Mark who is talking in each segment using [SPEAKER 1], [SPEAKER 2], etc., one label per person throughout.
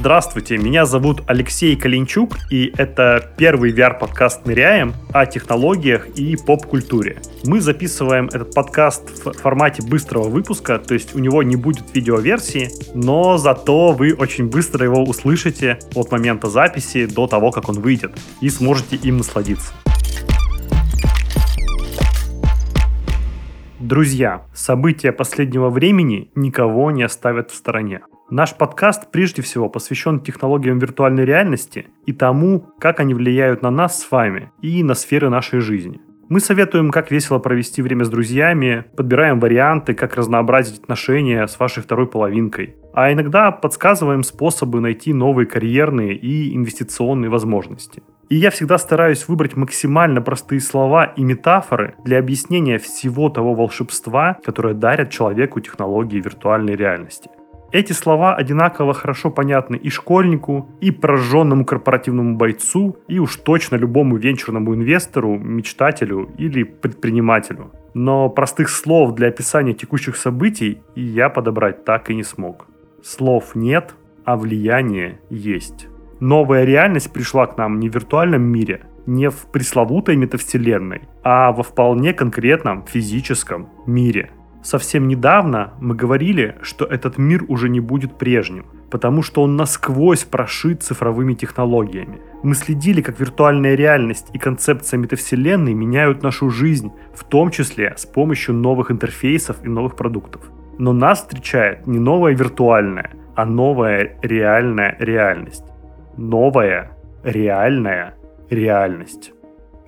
[SPEAKER 1] Здравствуйте, меня зовут Алексей Калинчук, и это первый VR-подкаст «Ныряем» о технологиях и поп-культуре. Мы записываем этот подкаст в формате быстрого выпуска, то есть у него не будет видеоверсии, но зато вы очень быстро его услышите от момента записи до того, как он выйдет, и сможете им насладиться. Друзья, события последнего времени никого не оставят в стороне. Наш подкаст прежде всего посвящен технологиям виртуальной реальности и тому, как они влияют на нас с вами и на сферы нашей жизни. Мы советуем, как весело провести время с друзьями, подбираем варианты, как разнообразить отношения с вашей второй половинкой. А иногда подсказываем способы найти новые карьерные и инвестиционные возможности. И я всегда стараюсь выбрать максимально простые слова и метафоры для объяснения всего того волшебства, которое дарят человеку технологии виртуальной реальности. Эти слова одинаково хорошо понятны и школьнику, и прожженному корпоративному бойцу, и уж точно любому венчурному инвестору, мечтателю или предпринимателю. Но простых слов для описания текущих событий я подобрать так и не смог. Слов нет, а влияние есть. Новая реальность пришла к нам не в виртуальном мире, не в пресловутой метавселенной, а во вполне конкретном физическом мире – Совсем недавно мы говорили, что этот мир уже не будет прежним, потому что он насквозь прошит цифровыми технологиями. Мы следили, как виртуальная реальность и концепция метавселенной меняют нашу жизнь, в том числе с помощью новых интерфейсов и новых продуктов. Но нас встречает не новая виртуальная, а новая реальная реальность. Новая реальная реальность.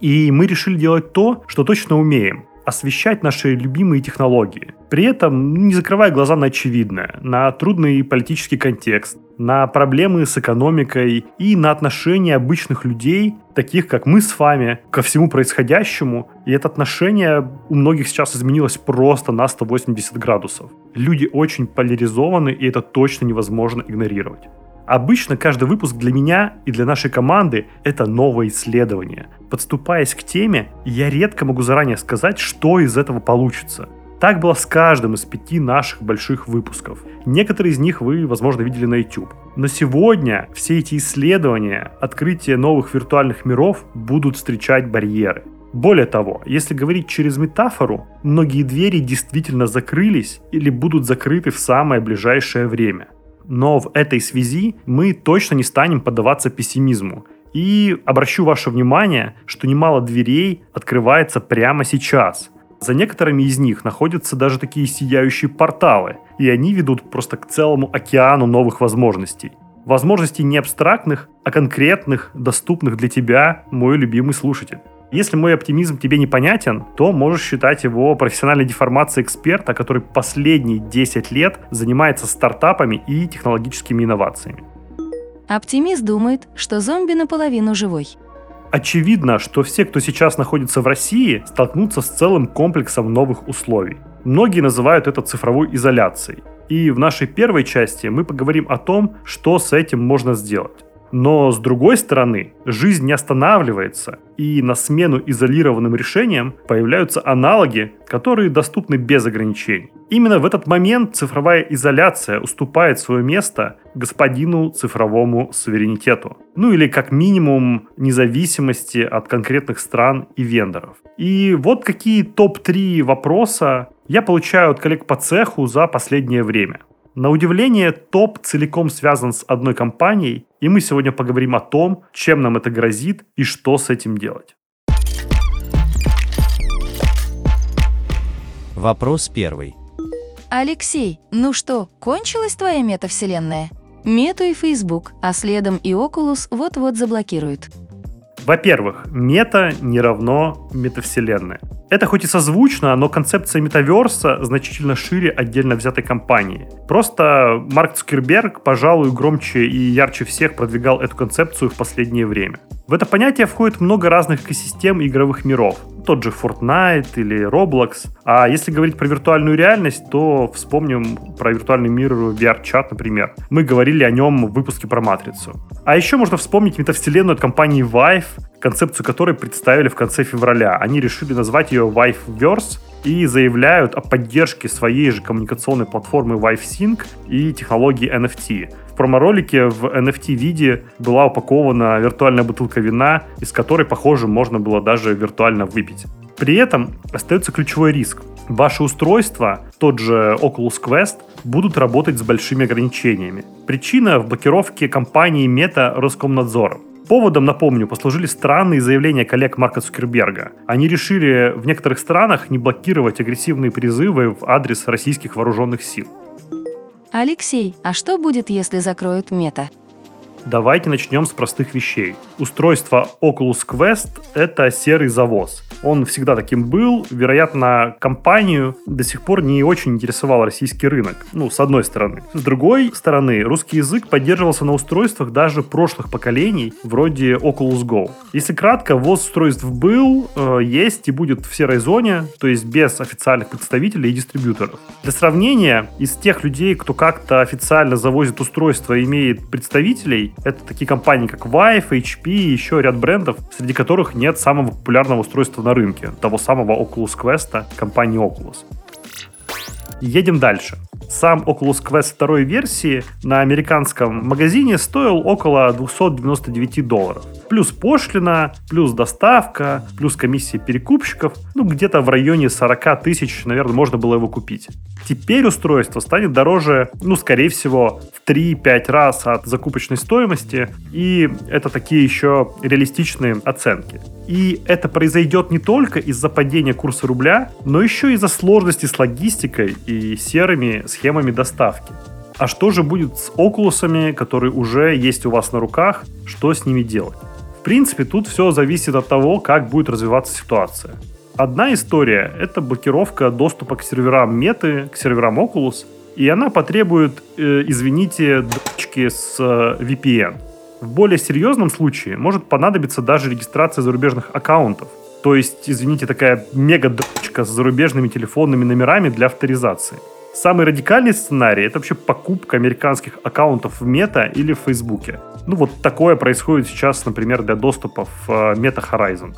[SPEAKER 1] И мы решили делать то, что точно умеем освещать наши любимые технологии. При этом не закрывая глаза на очевидное, на трудный политический контекст, на проблемы с экономикой и на отношения обычных людей, таких как мы с вами, ко всему происходящему. И это отношение у многих сейчас изменилось просто на 180 градусов. Люди очень поляризованы, и это точно невозможно игнорировать. Обычно каждый выпуск для меня и для нашей команды – это новое исследование. Подступаясь к теме, я редко могу заранее сказать, что из этого получится. Так было с каждым из пяти наших больших выпусков. Некоторые из них вы, возможно, видели на YouTube. Но сегодня все эти исследования, открытие новых виртуальных миров будут встречать барьеры. Более того, если говорить через метафору, многие двери действительно закрылись или будут закрыты в самое ближайшее время – но в этой связи мы точно не станем поддаваться пессимизму. И обращу ваше внимание, что немало дверей открывается прямо сейчас. За некоторыми из них находятся даже такие сияющие порталы, и они ведут просто к целому океану новых возможностей. Возможностей не абстрактных, а конкретных, доступных для тебя, мой любимый слушатель. Если мой оптимизм тебе непонятен, то можешь считать его профессиональной деформацией эксперта, который последние 10 лет занимается стартапами и технологическими инновациями.
[SPEAKER 2] Оптимист думает, что зомби наполовину живой.
[SPEAKER 1] Очевидно, что все, кто сейчас находится в России, столкнутся с целым комплексом новых условий. Многие называют это цифровой изоляцией. И в нашей первой части мы поговорим о том, что с этим можно сделать. Но с другой стороны, жизнь не останавливается, и на смену изолированным решениям появляются аналоги, которые доступны без ограничений. Именно в этот момент цифровая изоляция уступает свое место господину цифровому суверенитету. Ну или как минимум независимости от конкретных стран и вендоров. И вот какие топ-3 вопроса я получаю от коллег по цеху за последнее время. На удивление, топ целиком связан с одной компанией, и мы сегодня поговорим о том, чем нам это грозит и что с этим делать.
[SPEAKER 3] Вопрос первый.
[SPEAKER 2] Алексей, ну что, кончилась твоя метавселенная? Мету и Facebook, а следом и Oculus вот-вот заблокируют.
[SPEAKER 1] Во-первых, мета не равно метавселенная. Это хоть и созвучно, но концепция метаверса значительно шире отдельно взятой компании. Просто Марк Цукерберг, пожалуй, громче и ярче всех продвигал эту концепцию в последнее время. В это понятие входит много разных экосистем игровых миров. Тот же Fortnite или Roblox. А если говорить про виртуальную реальность, то вспомним про виртуальный мир VR-чат, например. Мы говорили о нем в выпуске про Матрицу. А еще можно вспомнить метавселенную от компании Vive, концепцию которой представили в конце февраля. Они решили назвать ее Viveverse и заявляют о поддержке своей же коммуникационной платформы ViveSync и технологии NFT. В промо-ролике в NFT-виде была упакована виртуальная бутылка вина, из которой, похоже, можно было даже виртуально выпить. При этом остается ключевой риск. Ваши устройства, тот же Oculus Quest, будут работать с большими ограничениями. Причина в блокировке компании Meta Роскомнадзором. Поводом, напомню, послужили странные заявления коллег Марка Цукерберга. Они решили в некоторых странах не блокировать агрессивные призывы в адрес российских вооруженных сил.
[SPEAKER 2] Алексей, а что будет, если закроют мета?
[SPEAKER 1] Давайте начнем с простых вещей. Устройство Oculus Quest — это серый завоз. Он всегда таким был. Вероятно, компанию до сих пор не очень интересовал российский рынок. Ну, с одной стороны. С другой стороны, русский язык поддерживался на устройствах даже прошлых поколений, вроде Oculus Go. Если кратко, ввоз устройств был, э, есть и будет в серой зоне, то есть без официальных представителей и дистрибьюторов. Для сравнения, из тех людей, кто как-то официально завозит устройство и имеет представителей, это такие компании, как Vive, HP и еще ряд брендов, среди которых нет самого популярного устройства на рынке, того самого Oculus Quest компании Oculus. Едем дальше. Сам Oculus Quest второй версии на американском магазине стоил около 299 долларов. Плюс пошлина, плюс доставка, плюс комиссия перекупщиков. Ну, где-то в районе 40 тысяч, наверное, можно было его купить. Теперь устройство станет дороже, ну, скорее всего, в 3-5 раз от закупочной стоимости. И это такие еще реалистичные оценки. И это произойдет не только из-за падения курса рубля, но еще из-за сложности с логистикой и серыми схемами доставки. А что же будет с окулусами, которые уже есть у вас на руках? Что с ними делать? В принципе, тут все зависит от того, как будет развиваться ситуация. Одна история — это блокировка доступа к серверам меты, к серверам Oculus, и она потребует, э, извините, дочки с э, VPN. В более серьезном случае может понадобиться даже регистрация зарубежных аккаунтов. То есть, извините, такая мега-дочка с зарубежными телефонными номерами для авторизации. Самый радикальный сценарий — это вообще покупка американских аккаунтов в Мета или в Фейсбуке. Ну вот такое происходит сейчас, например, для доступа в э, Meta Horizon.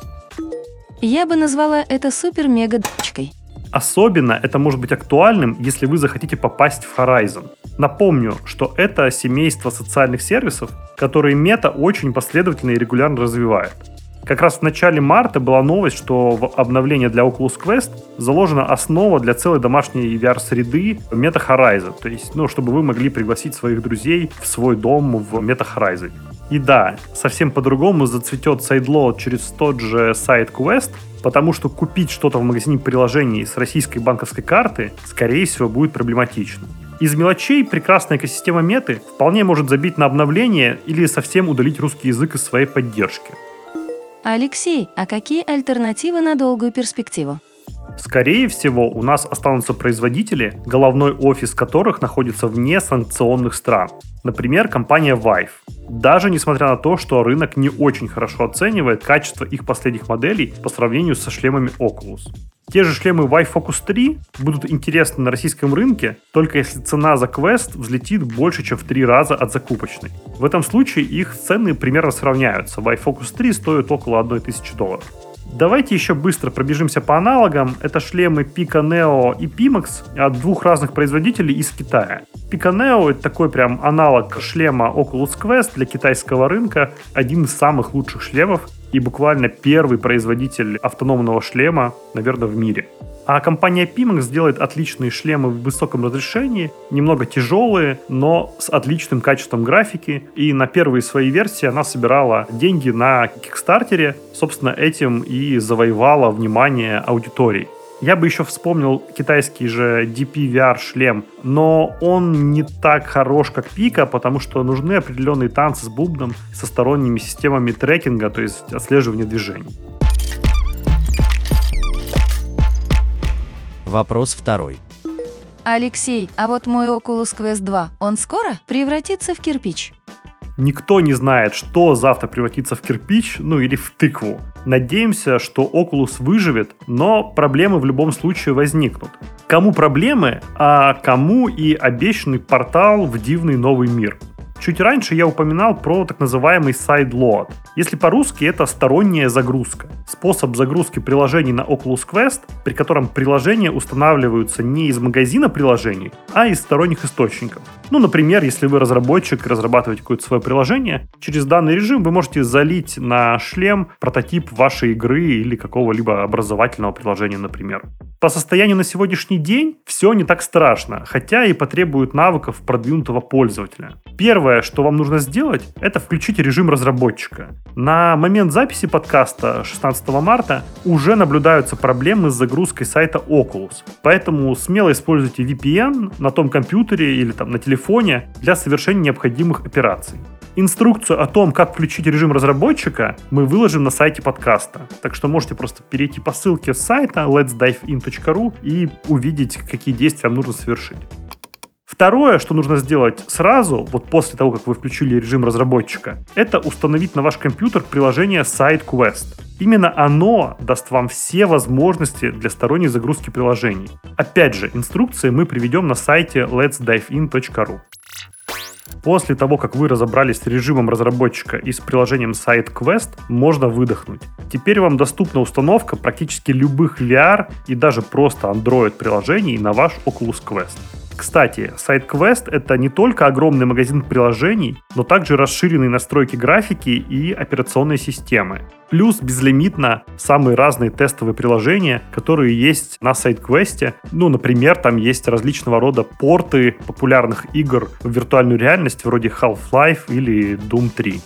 [SPEAKER 2] Я бы назвала это супер-мега-дочкой.
[SPEAKER 1] Особенно это может быть актуальным, если вы захотите попасть в Horizon. Напомню, что это семейство социальных сервисов, которые Мета очень последовательно и регулярно развивает. Как раз в начале марта была новость, что в обновлении для Oculus Quest заложена основа для целой домашней VR-среды Meta Horizon. То есть, ну, чтобы вы могли пригласить своих друзей в свой дом в Meta Horizon. И да, совсем по-другому зацветет сайдлоад через тот же сайт Quest, потому что купить что-то в магазине приложений с российской банковской карты, скорее всего, будет проблематично. Из мелочей прекрасная экосистема меты вполне может забить на обновление или совсем удалить русский язык из своей поддержки.
[SPEAKER 2] Алексей, а какие альтернативы на долгую перспективу?
[SPEAKER 1] Скорее всего, у нас останутся производители, головной офис которых находится вне санкционных стран. Например, компания Vive. Даже несмотря на то, что рынок не очень хорошо оценивает качество их последних моделей по сравнению со шлемами Oculus. Те же шлемы Vive Focus 3 будут интересны на российском рынке, только если цена за Quest взлетит больше, чем в три раза от закупочной. В этом случае их цены примерно сравняются. Vive Focus 3 стоит около 1000 долларов. Давайте еще быстро пробежимся по аналогам. Это шлемы Pico Neo и Pimax от двух разных производителей из Китая. Pico Neo это такой прям аналог шлема Oculus Quest для китайского рынка. Один из самых лучших шлемов и буквально первый производитель автономного шлема, наверное, в мире. А компания Pimax делает отличные шлемы в высоком разрешении, немного тяжелые, но с отличным качеством графики. И на первые свои версии она собирала деньги на Кикстартере. Собственно, этим и завоевала внимание аудитории. Я бы еще вспомнил китайский же DP-VR шлем, но он не так хорош, как Пика, потому что нужны определенные танцы с бубном со сторонними системами трекинга, то есть отслеживания движений.
[SPEAKER 3] Вопрос второй.
[SPEAKER 2] Алексей, а вот мой Oculus Quest 2, он скоро превратится в кирпич?
[SPEAKER 1] Никто не знает, что завтра превратится в кирпич, ну или в тыкву. Надеемся, что Oculus выживет, но проблемы в любом случае возникнут. Кому проблемы, а кому и обещанный портал в дивный новый мир. Чуть раньше я упоминал про так называемый sideload. Если по-русски, это сторонняя загрузка. Способ загрузки приложений на Oculus Quest, при котором приложения устанавливаются не из магазина приложений, а из сторонних источников. Ну, например, если вы разработчик и разрабатываете какое-то свое приложение, через данный режим вы можете залить на шлем прототип вашей игры или какого-либо образовательного приложения, например. По состоянию на сегодняшний день все не так страшно, хотя и потребует навыков продвинутого пользователя. Первое, что вам нужно сделать, это включить режим разработчика. На момент записи подкаста 16 марта уже наблюдаются проблемы с загрузкой сайта Oculus, поэтому смело используйте VPN на том компьютере или там на телефоне для совершения необходимых операций. Инструкцию о том, как включить режим разработчика, мы выложим на сайте подкаста. Так что можете просто перейти по ссылке с сайта letsdivein.ru и увидеть, какие действия вам нужно совершить. Второе, что нужно сделать сразу, вот после того, как вы включили режим разработчика, это установить на ваш компьютер приложение SideQuest. Именно оно даст вам все возможности для сторонней загрузки приложений. Опять же, инструкции мы приведем на сайте letsdivein.ru. После того, как вы разобрались с режимом разработчика и с приложением SideQuest, можно выдохнуть. Теперь вам доступна установка практически любых VR и даже просто Android приложений на ваш Oculus Quest. Кстати, сайт Quest — это не только огромный магазин приложений, но также расширенные настройки графики и операционной системы. Плюс безлимитно самые разные тестовые приложения, которые есть на сайт Quest. Ну, например, там есть различного рода порты популярных игр в виртуальную реальность вроде Half-Life или Doom 3.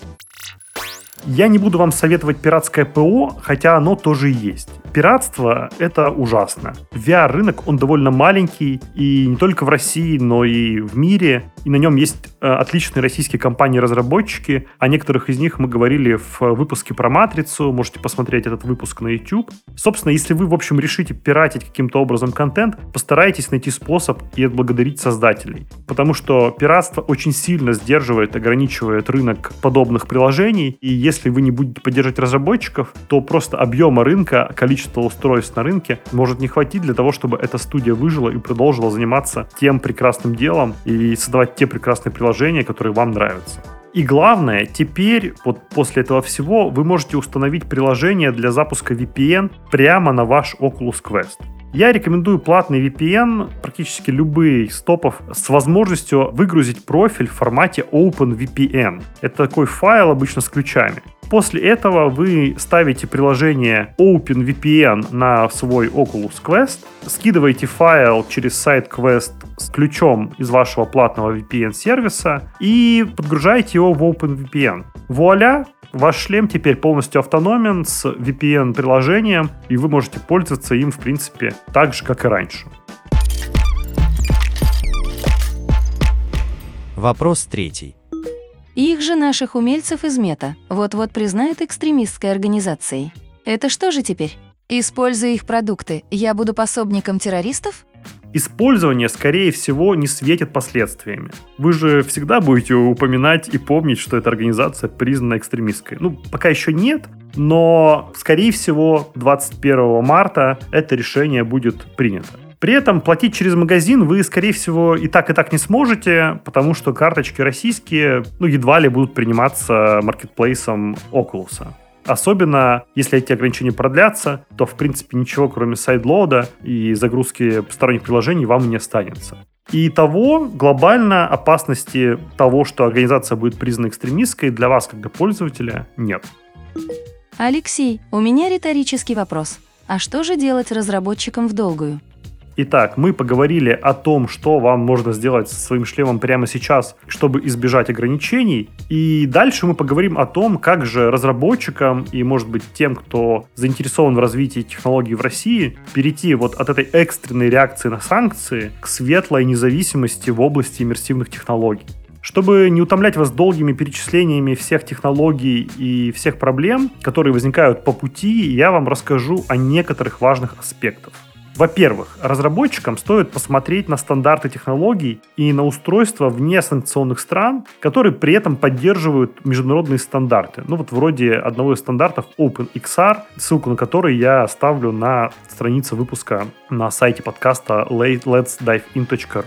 [SPEAKER 1] Я не буду вам советовать пиратское ПО, хотя оно тоже есть. Пиратство — это ужасно. VR-рынок, он довольно маленький, и не только в России, но и в мире. И на нем есть э, отличные российские компании-разработчики. О некоторых из них мы говорили в выпуске про «Матрицу». Можете посмотреть этот выпуск на YouTube. Собственно, если вы, в общем, решите пиратить каким-то образом контент, постарайтесь найти способ и отблагодарить создателей. Потому что пиратство очень сильно сдерживает, ограничивает рынок подобных приложений. И если вы не будете поддерживать разработчиков, то просто объема рынка, количество количество устройств на рынке может не хватить для того, чтобы эта студия выжила и продолжила заниматься тем прекрасным делом и создавать те прекрасные приложения, которые вам нравятся. И главное, теперь, вот после этого всего, вы можете установить приложение для запуска VPN прямо на ваш Oculus Quest. Я рекомендую платный VPN, практически любые из топов, с возможностью выгрузить профиль в формате OpenVPN. Это такой файл обычно с ключами. После этого вы ставите приложение OpenVPN на свой Oculus Quest, скидываете файл через сайт Quest с ключом из вашего платного VPN-сервиса и подгружаете его в OpenVPN. Вуаля, Ваш шлем теперь полностью автономен с VPN-приложением, и вы можете пользоваться им, в принципе, так же, как и раньше.
[SPEAKER 3] Вопрос третий.
[SPEAKER 2] Их же наших умельцев из мета вот-вот признают экстремистской организацией. Это что же теперь? Используя их продукты, я буду пособником террористов?
[SPEAKER 1] Использование, скорее всего, не светит последствиями. Вы же всегда будете упоминать и помнить, что эта организация признана экстремистской. Ну, пока еще нет, но, скорее всего, 21 марта это решение будет принято. При этом платить через магазин вы, скорее всего, и так, и так не сможете, потому что карточки российские, ну, едва ли будут приниматься маркетплейсом Oculus. Особенно, если эти ограничения продлятся, то, в принципе, ничего, кроме сайдлода и загрузки сторонних приложений, вам не останется. И того глобально опасности того, что организация будет признана экстремистской, для вас, как для пользователя, нет.
[SPEAKER 2] Алексей, у меня риторический вопрос. А что же делать разработчикам в долгую?
[SPEAKER 1] Итак, мы поговорили о том, что вам можно сделать со своим шлемом прямо сейчас, чтобы избежать ограничений. И дальше мы поговорим о том, как же разработчикам и, может быть, тем, кто заинтересован в развитии технологий в России, перейти вот от этой экстренной реакции на санкции к светлой независимости в области иммерсивных технологий. Чтобы не утомлять вас долгими перечислениями всех технологий и всех проблем, которые возникают по пути, я вам расскажу о некоторых важных аспектах. Во-первых, разработчикам стоит посмотреть на стандарты технологий и на устройства вне санкционных стран, которые при этом поддерживают международные стандарты. Ну вот вроде одного из стандартов OpenXR, ссылку на который я оставлю на странице выпуска на сайте подкаста letsdiveinto.ru.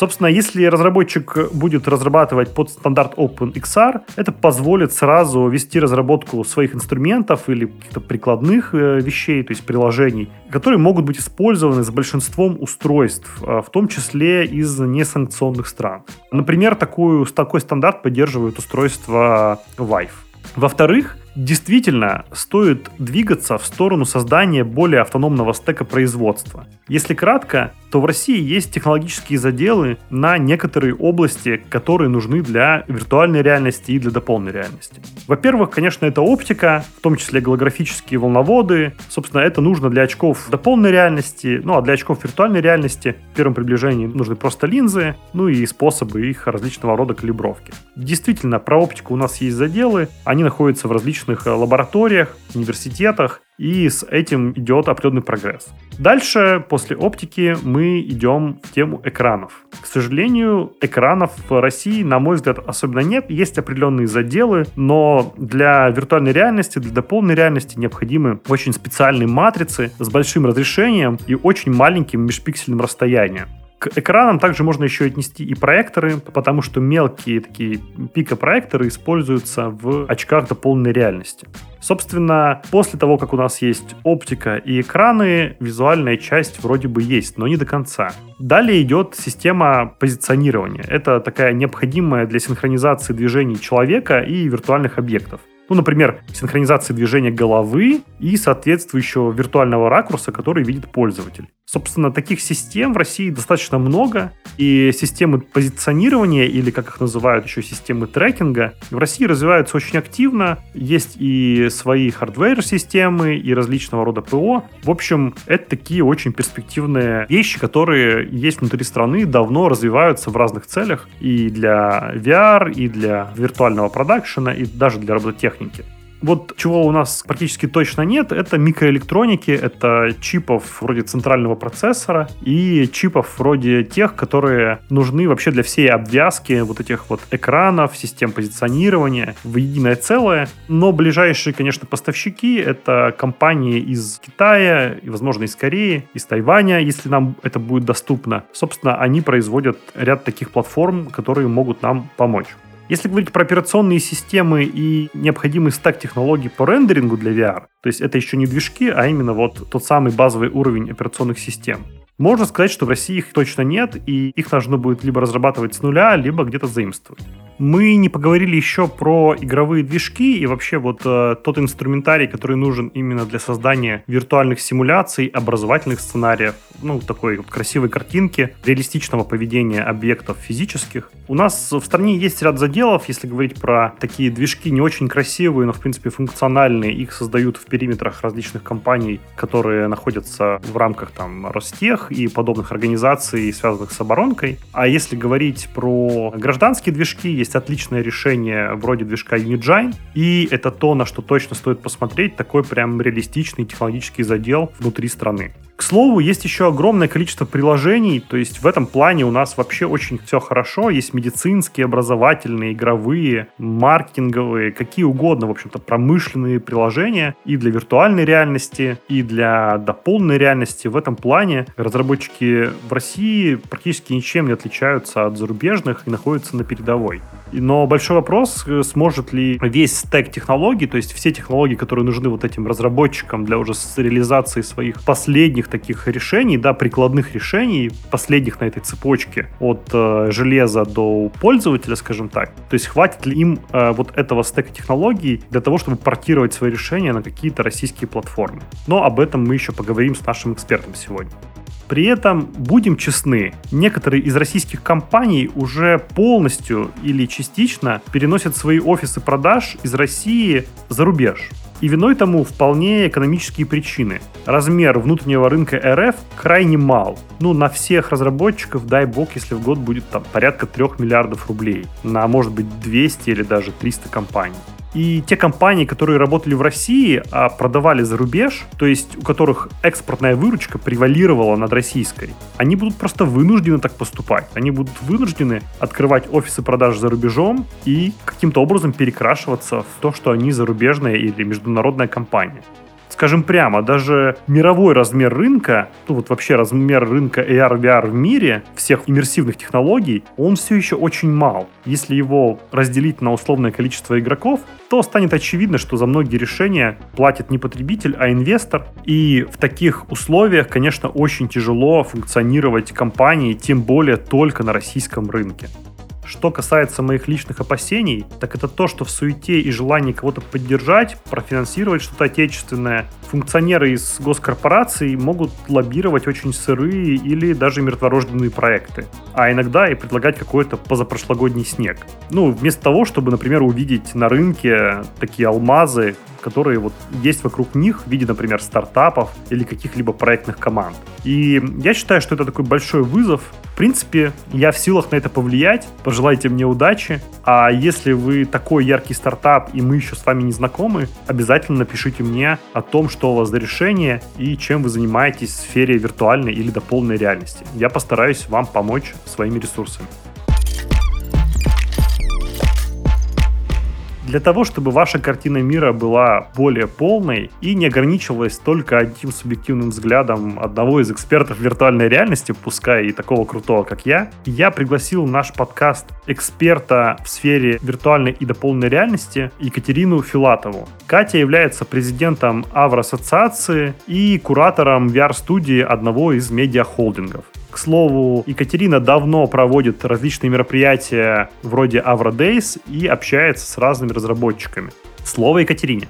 [SPEAKER 1] Собственно, если разработчик будет разрабатывать под стандарт OpenXR, это позволит сразу вести разработку своих инструментов или каких-то прикладных э, вещей, то есть приложений, которые могут быть использованы с большинством устройств, э, в том числе из несанкционных стран. Например, такую, такой стандарт поддерживают устройства Vive. Во-вторых, действительно стоит двигаться в сторону создания более автономного стека производства. Если кратко, то в России есть технологические заделы на некоторые области, которые нужны для виртуальной реальности и для дополненной реальности. Во-первых, конечно, это оптика, в том числе голографические волноводы. Собственно, это нужно для очков дополненной реальности, ну а для очков виртуальной реальности в первом приближении нужны просто линзы, ну и способы их различного рода калибровки. Действительно, про оптику у нас есть заделы, они находятся в различных э, лабораториях, университетах, и с этим идет определенный прогресс. Дальше, после оптики, мы идем в тему экранов. К сожалению, экранов в России, на мой взгляд, особенно нет. Есть определенные заделы, но для виртуальной реальности, для дополненной реальности необходимы очень специальные матрицы с большим разрешением и очень маленьким межпиксельным расстоянием. К экранам также можно еще отнести и проекторы, потому что мелкие такие пикопроекторы используются в очках до полной реальности. Собственно, после того, как у нас есть оптика и экраны, визуальная часть вроде бы есть, но не до конца. Далее идет система позиционирования. Это такая необходимая для синхронизации движений человека и виртуальных объектов. Ну, например, синхронизации движения головы и соответствующего виртуального ракурса, который видит пользователь. Собственно, таких систем в России достаточно много, и системы позиционирования, или как их называют еще системы трекинга, в России развиваются очень активно. Есть и свои хардвер-системы, и различного рода ПО. В общем, это такие очень перспективные вещи, которые есть внутри страны, давно развиваются в разных целях, и для VR, и для виртуального продакшена, и даже для робототехники. Вот чего у нас практически точно нет, это микроэлектроники, это чипов вроде центрального процессора и чипов вроде тех, которые нужны вообще для всей обвязки вот этих вот экранов, систем позиционирования в единое целое. Но ближайшие, конечно, поставщики — это компании из Китая, и, возможно, из Кореи, из Тайваня, если нам это будет доступно. Собственно, они производят ряд таких платформ, которые могут нам помочь. Если говорить про операционные системы и необходимый стак технологий по рендерингу для VR, то есть это еще не движки, а именно вот тот самый базовый уровень операционных систем, можно сказать, что в России их точно нет, и их нужно будет либо разрабатывать с нуля, либо где-то заимствовать. Мы не поговорили еще про игровые движки и вообще вот э, тот инструментарий, который нужен именно для создания виртуальных симуляций, образовательных сценариев, ну, такой вот красивой картинки, реалистичного поведения объектов физических. У нас в стране есть ряд заделов, если говорить про такие движки не очень красивые, но в принципе функциональные. Их создают в периметрах различных компаний, которые находятся в рамках там Ростех и подобных организаций, связанных с оборонкой. А если говорить про гражданские движки, есть есть отличное решение вроде движка Unigine, и это то, на что точно стоит посмотреть, такой прям реалистичный технологический задел внутри страны. К слову, есть еще огромное количество приложений, то есть в этом плане у нас вообще очень все хорошо. Есть медицинские, образовательные, игровые, маркетинговые, какие угодно, в общем-то, промышленные приложения и для виртуальной реальности, и для дополненной реальности. В этом плане разработчики в России практически ничем не отличаются от зарубежных и находятся на передовой. Но большой вопрос, э, сможет ли весь стек технологий, то есть все технологии, которые нужны вот этим разработчикам для уже реализации своих последних таких решений, да, прикладных решений, последних на этой цепочке от э, железа до пользователя, скажем так. То есть хватит ли им э, вот этого стека технологий для того, чтобы портировать свои решения на какие-то российские платформы. Но об этом мы еще поговорим с нашим экспертом сегодня. При этом, будем честны, некоторые из российских компаний уже полностью или частично переносят свои офисы продаж из России за рубеж. И виной тому вполне экономические причины. Размер внутреннего рынка РФ крайне мал. Ну, на всех разработчиков, дай бог, если в год будет там порядка 3 миллиардов рублей. На, может быть, 200 или даже 300 компаний. И те компании, которые работали в России, а продавали за рубеж, то есть у которых экспортная выручка превалировала над российской, они будут просто вынуждены так поступать. Они будут вынуждены открывать офисы продаж за рубежом и каким-то образом перекрашиваться в то, что они зарубежная или международная компания. Скажем прямо, даже мировой размер рынка, ну вот вообще размер рынка AR, VR в мире, всех иммерсивных технологий, он все еще очень мал. Если его разделить на условное количество игроков, то станет очевидно, что за многие решения платит не потребитель, а инвестор. И в таких условиях, конечно, очень тяжело функционировать компании, тем более только на российском рынке. Что касается моих личных опасений, так это то, что в суете и желании кого-то поддержать, профинансировать что-то отечественное, функционеры из госкорпораций могут лоббировать очень сырые или даже мертворожденные проекты, а иногда и предлагать какой-то позапрошлогодний снег. Ну, вместо того, чтобы, например, увидеть на рынке такие алмазы, которые вот есть вокруг них в виде, например, стартапов или каких-либо проектных команд. И я считаю, что это такой большой вызов. Принципе, я в силах на это повлиять. Пожелайте мне удачи. А если вы такой яркий стартап, и мы еще с вами не знакомы, обязательно напишите мне о том, что у вас за решение и чем вы занимаетесь в сфере виртуальной или дополненной реальности. Я постараюсь вам помочь своими ресурсами. Для того, чтобы ваша картина мира была более полной и не ограничивалась только одним субъективным взглядом одного из экспертов виртуальной реальности, пускай и такого крутого, как я, я пригласил наш подкаст эксперта в сфере виртуальной и дополненной реальности Екатерину Филатову. Катя является президентом Авро Ассоциации и куратором VR-студии одного из медиахолдингов. К слову, Екатерина давно проводит различные мероприятия вроде Avro Days и общается с разными разработчиками. Слово Екатерине.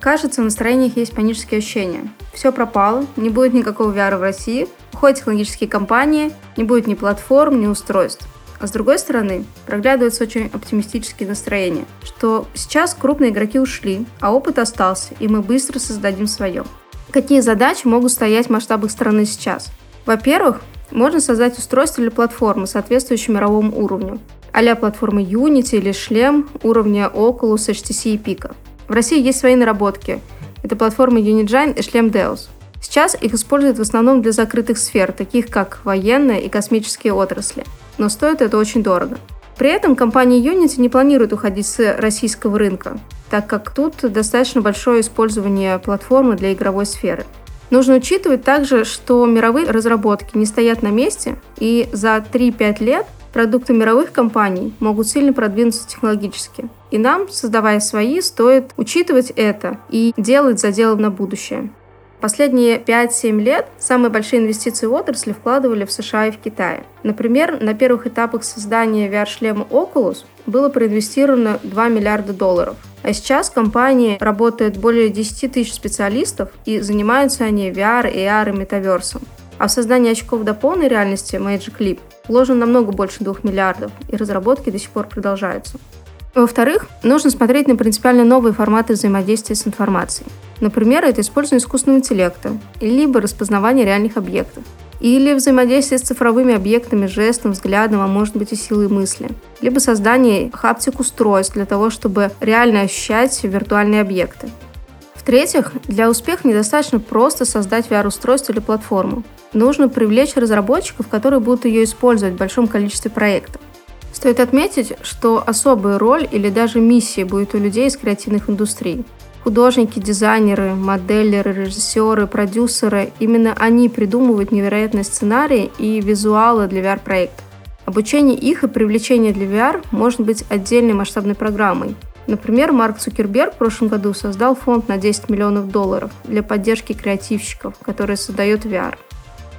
[SPEAKER 3] Кажется, в настроениях есть панические ощущения. Все пропало, не будет никакого VR в России, уходят технологические компании, не будет ни платформ, ни устройств. А с другой стороны, проглядываются очень оптимистические настроения, что сейчас крупные игроки ушли, а опыт остался, и мы быстро создадим свое. Какие задачи могут стоять в масштабах страны сейчас? Во-первых, можно создать устройство или платформу, соответствующую мировому уровню, а платформы Unity или шлем уровня Oculus, HTC и Pico. В России есть свои наработки. Это платформы Unigine и шлем Deus. Сейчас их используют в основном для закрытых сфер, таких как военная и космические отрасли. Но стоит это очень дорого. При этом компания Unity не планирует уходить с российского рынка, так как тут достаточно большое использование платформы для игровой сферы – Нужно учитывать также, что мировые разработки не стоят на месте, и за 3-5 лет продукты мировых компаний могут сильно продвинуться технологически. И нам, создавая свои, стоит учитывать это и делать заделы на будущее. Последние 5-7 лет самые большие инвестиции в отрасли вкладывали в США и в Китае. Например, на первых этапах создания VR-шлема Oculus было проинвестировано 2 миллиарда долларов – а сейчас в компании работает более 10 тысяч специалистов, и занимаются они VR, AR и метаверсом. А в создание очков до полной реальности Magic Leap вложено намного больше 2 миллиардов, и разработки до сих пор продолжаются. Во-вторых, нужно смотреть на принципиально новые форматы взаимодействия с информацией. Например, это использование искусственного интеллекта, либо распознавание реальных объектов или взаимодействие с цифровыми объектами, жестом, взглядом, а может быть и силой мысли, либо создание хаптик-устройств для того, чтобы реально ощущать виртуальные объекты. В-третьих, для успеха недостаточно просто создать VR-устройство или платформу. Нужно привлечь разработчиков, которые будут ее использовать в большом количестве проектов. Стоит отметить, что особая роль или даже миссия будет у людей из креативных индустрий. Художники, дизайнеры, моделеры, режиссеры, продюсеры – именно они придумывают невероятные сценарии и визуалы для VR-проектов. Обучение их и привлечение для VR может быть отдельной масштабной программой. Например, Марк Цукерберг в прошлом году создал фонд на 10 миллионов долларов для поддержки креативщиков, которые создают VR.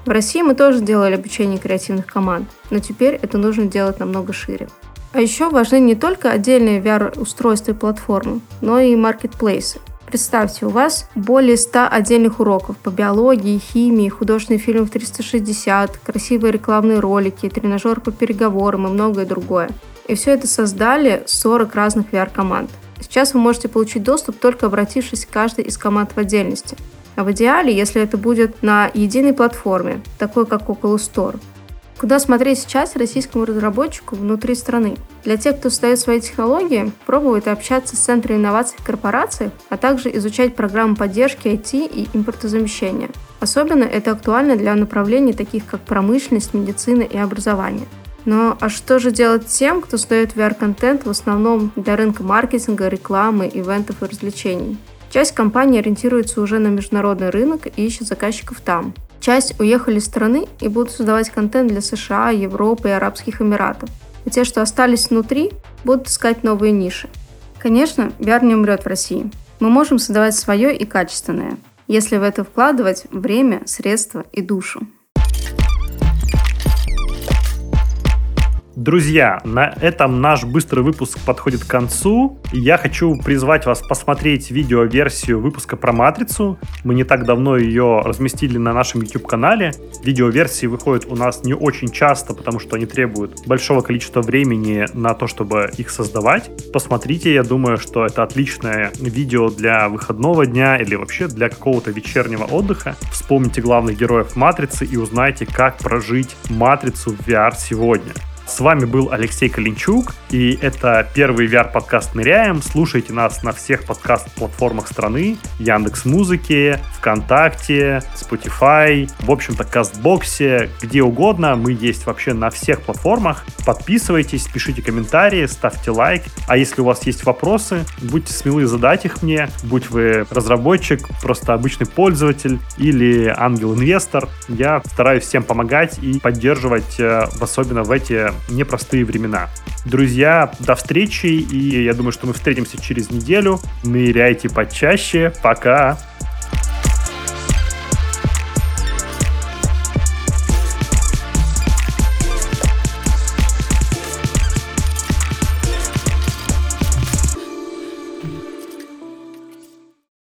[SPEAKER 3] В России мы тоже делали обучение креативных команд, но теперь это нужно делать намного шире. А еще важны не только отдельные VR-устройства и платформы, но и маркетплейсы. Представьте, у вас более 100 отдельных уроков по биологии, химии, художественный фильм в 360, красивые рекламные ролики, тренажер по переговорам и многое другое. И все это создали 40 разных VR-команд. Сейчас вы можете получить доступ, только обратившись к каждой из команд в отдельности. А в идеале, если это будет на единой платформе, такой как Oculus Store, Куда смотреть сейчас российскому разработчику внутри страны? Для тех, кто создает свои технологии, пробовать общаться с центром инноваций в корпорациях, а также изучать программы поддержки IT и импортозамещения. Особенно это актуально для направлений таких как промышленность, медицина и образование. Но а что же делать тем, кто создает VR-контент в основном для рынка маркетинга, рекламы, ивентов и развлечений? Часть компаний ориентируется уже на международный рынок и ищет заказчиков там. Часть уехали из страны и будут создавать контент для США, Европы и Арабских Эмиратов. А те, что остались внутри, будут искать новые ниши. Конечно, VR не умрет в России. Мы можем создавать свое и качественное, если в это вкладывать время, средства и душу.
[SPEAKER 1] Друзья, на этом наш быстрый выпуск подходит к концу. Я хочу призвать вас посмотреть видеоверсию выпуска про Матрицу. Мы не так давно ее разместили на нашем YouTube-канале. Видеоверсии выходят у нас не очень часто, потому что они требуют большого количества времени на то, чтобы их создавать. Посмотрите, я думаю, что это отличное видео для выходного дня или вообще для какого-то вечернего отдыха. Вспомните главных героев Матрицы и узнайте, как прожить Матрицу в VR сегодня. С вами был Алексей Калинчук, и это первый VR-подкаст «Ныряем». Слушайте нас на всех подкаст-платформах страны, Яндекс Музыки, ВКонтакте, Spotify, в общем-то, Кастбоксе, где угодно. Мы есть вообще на всех платформах. Подписывайтесь, пишите комментарии, ставьте лайк. А если у вас есть вопросы, будьте смелы задать их мне, будь вы разработчик, просто обычный пользователь или ангел-инвестор. Я стараюсь всем помогать и поддерживать, э, особенно в эти непростые времена. Друзья, до встречи, и я думаю, что мы встретимся через неделю. Ныряйте почаще. Пока!